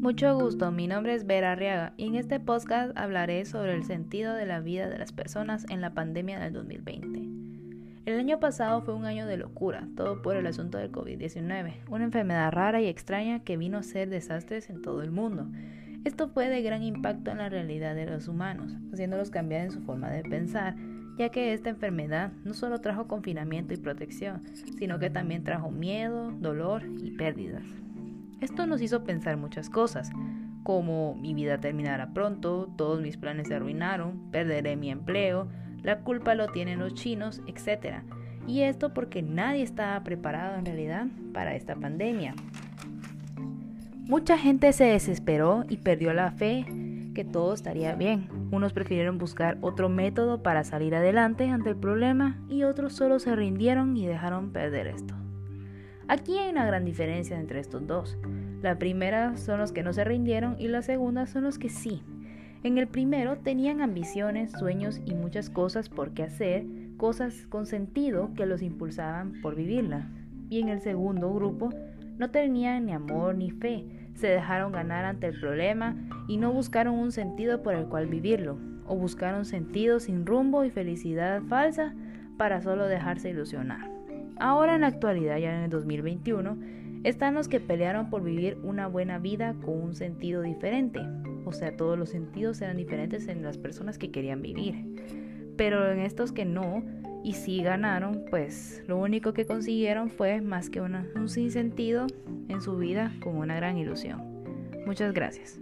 Mucho gusto, mi nombre es Vera Arriaga y en este podcast hablaré sobre el sentido de la vida de las personas en la pandemia del 2020. El año pasado fue un año de locura, todo por el asunto del COVID-19, una enfermedad rara y extraña que vino a ser desastres en todo el mundo. Esto fue de gran impacto en la realidad de los humanos, haciéndolos cambiar en su forma de pensar, ya que esta enfermedad no solo trajo confinamiento y protección, sino que también trajo miedo, dolor y pérdidas. Esto nos hizo pensar muchas cosas, como mi vida terminará pronto, todos mis planes se arruinaron, perderé mi empleo, la culpa lo tienen los chinos, etc. Y esto porque nadie estaba preparado en realidad para esta pandemia. Mucha gente se desesperó y perdió la fe que todo estaría bien. Unos prefirieron buscar otro método para salir adelante ante el problema y otros solo se rindieron y dejaron perder esto. Aquí hay una gran diferencia entre estos dos. La primera son los que no se rindieron y la segunda son los que sí. En el primero tenían ambiciones, sueños y muchas cosas por qué hacer, cosas con sentido que los impulsaban por vivirla. Y en el segundo grupo no tenían ni amor ni fe, se dejaron ganar ante el problema y no buscaron un sentido por el cual vivirlo, o buscaron sentido sin rumbo y felicidad falsa para solo dejarse ilusionar. Ahora en la actualidad, ya en el 2021, están los que pelearon por vivir una buena vida con un sentido diferente. O sea, todos los sentidos eran diferentes en las personas que querían vivir. Pero en estos que no, y sí ganaron, pues lo único que consiguieron fue más que un sinsentido en su vida con una gran ilusión. Muchas gracias.